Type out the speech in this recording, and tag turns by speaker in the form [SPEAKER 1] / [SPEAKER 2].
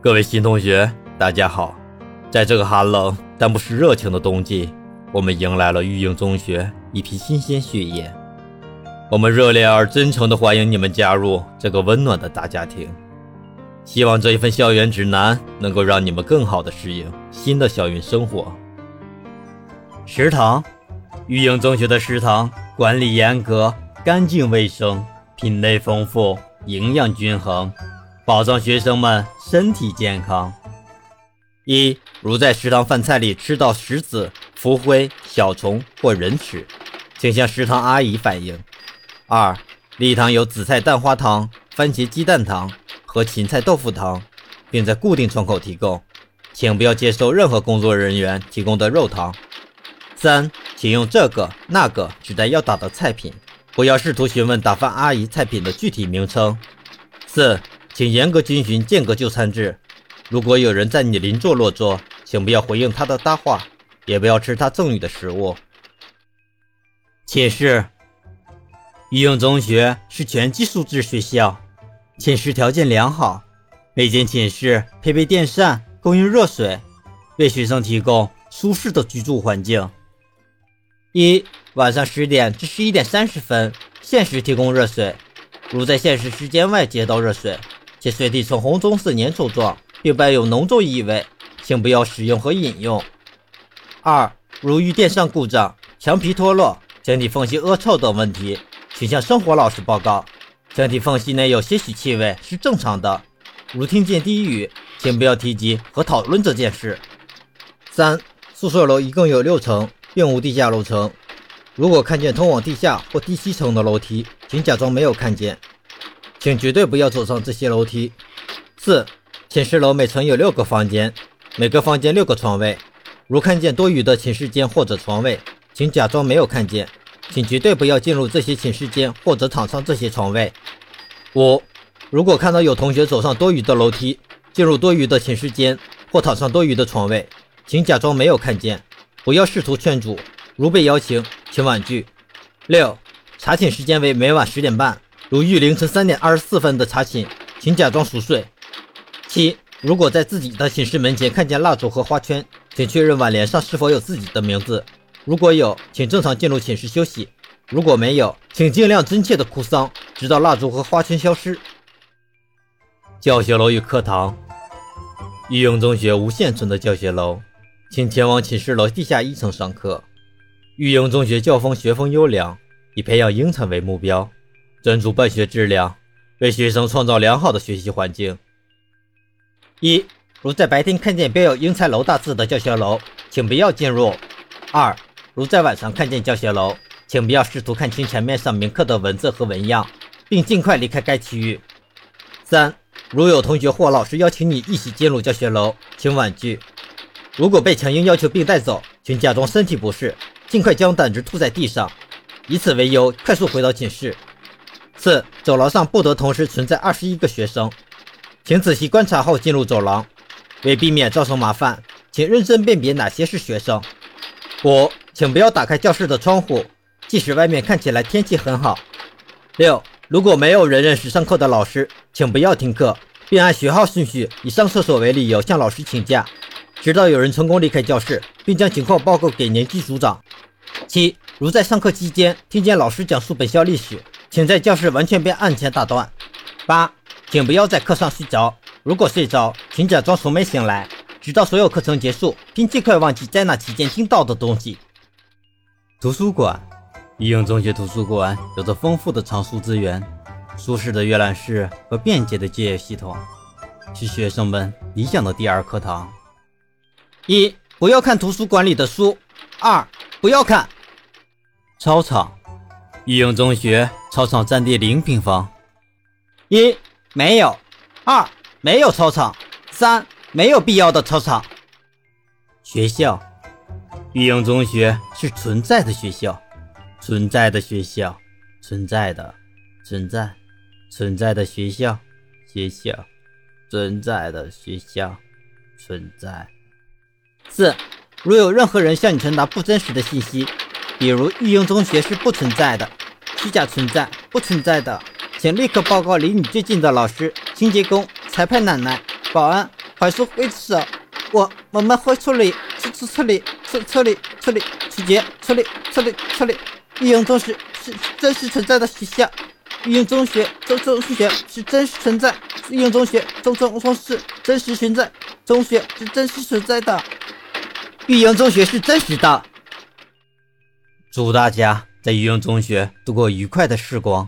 [SPEAKER 1] 各位新同学，大家好！在这个寒冷但不失热情的冬季，我们迎来了育英中学一批新鲜血液。我们热烈而真诚地欢迎你们加入这个温暖的大家庭。希望这一份校园指南能够让你们更好地适应新的校园生活。食堂，育英中学的食堂管理严格，干净卫生，品类丰富，营养均衡。保障学生们身体健康。一如在食堂饭菜里吃到石子、浮灰、小虫或人齿，请向食堂阿姨反映。二礼堂有紫菜蛋花汤、番茄鸡蛋汤和芹菜豆腐汤，并在固定窗口提供，请不要接受任何工作人员提供的肉汤。三请用这个那个指代要打的菜品，不要试图询问打饭阿姨菜品的具体名称。四请严格遵循间隔就餐制。如果有人在你邻座落座，请不要回应他的搭话，也不要吃他赠予的食物。寝室，育英中学是全寄宿制学校，寝室条件良好，每间寝室配备电扇，供应热水，为学生提供舒适的居住环境。一晚上十点至十一点三十分，限时提供热水，如在限时时间外接到热水。且水体呈红棕色粘稠状，并伴有浓重异味，请不要使用和饮用。二、如遇电扇故障、墙皮脱落、墙体缝隙恶臭等问题，请向生活老师报告。墙体缝隙内有些许气味是正常的。如听见低语，请不要提及和讨论这件事。三、宿舍楼一共有六层，并无地下楼层。如果看见通往地下或第七层的楼梯，请假装没有看见。请绝对不要走上这些楼梯。四、寝室楼每层有六个房间，每个房间六个床位。如看见多余的寝室间或者床位，请假装没有看见。请绝对不要进入这些寝室间或者躺上这些床位。五、如果看到有同学走上多余的楼梯，进入多余的寝室间或躺上多余的床位，请假装没有看见，不要试图劝阻。如被邀请，请婉拒。六、查寝时间为每晚十点半。如遇凌晨三点二十四分的查寝，请假装熟睡。七，如果在自己的寝室门前看见蜡烛和花圈，请确认挽联上是否有自己的名字。如果有，请正常进入寝室休息；如果没有，请尽量真切的哭丧，直到蜡烛和花圈消失。教学楼与课堂，育英中学无现存的教学楼，请前往寝室楼地下一层上课。育英中学教风学风优良，以培养英才为目标。专注办学质量，为学生创造良好的学习环境。一如在白天看见标有“英才楼”大字的教学楼，请不要进入。二如在晚上看见教学楼，请不要试图看清墙面上铭刻的文字和纹样，并尽快离开该区域。三如有同学或老师邀请你一起进入教学楼，请婉拒。如果被强硬要求并带走，请假装身体不适，尽快将胆汁吐在地上，以此为由快速回到寝室。四、走廊上不得同时存在二十一个学生，请仔细观察后进入走廊。为避免造成麻烦，请认真辨别哪些是学生。五、请不要打开教室的窗户，即使外面看起来天气很好。六、如果没有人认识上课的老师，请不要听课，并按学号顺序以上厕所为理由向老师请假，直到有人成功离开教室，并将情况报告给年级组长。七、如在上课期间听见老师讲述本校历史。请在教室完全被按前打断。八，请不要在课上睡着。如果睡着，请假装从没醒来，直到所有课程结束，并尽快忘记在那期间听到的东西。图书馆，育英中学图书馆有着丰富的藏书资源、舒适的阅览室和便捷的借阅系统，是学生们理想的第二课堂。一，不要看图书馆里的书。二，不要看操场。育英中学操场占地零平方。一没有，二没有操场，三没有必要的操场。学校，育英中学是存在的学校，存在的学校，存在的，存在，存在的学校，学校，存在的学校，存在。四，如有任何人向你传达不真实的信息，比如育英中学是不存在的。虚假存在不存在的，请立刻报告离你最近的老师、清洁工、裁判奶奶、保安
[SPEAKER 2] 快速回撤，我我们会处理，处处处理，处处理处理，处决，处理处理处理。育英中学是真实存在的学校，育英中学中中学是真实存在，育英中学中中中是真实存在，中学是真实存在的，育英中学是真实的。
[SPEAKER 1] 祝大家在育英中学度过愉快的时光。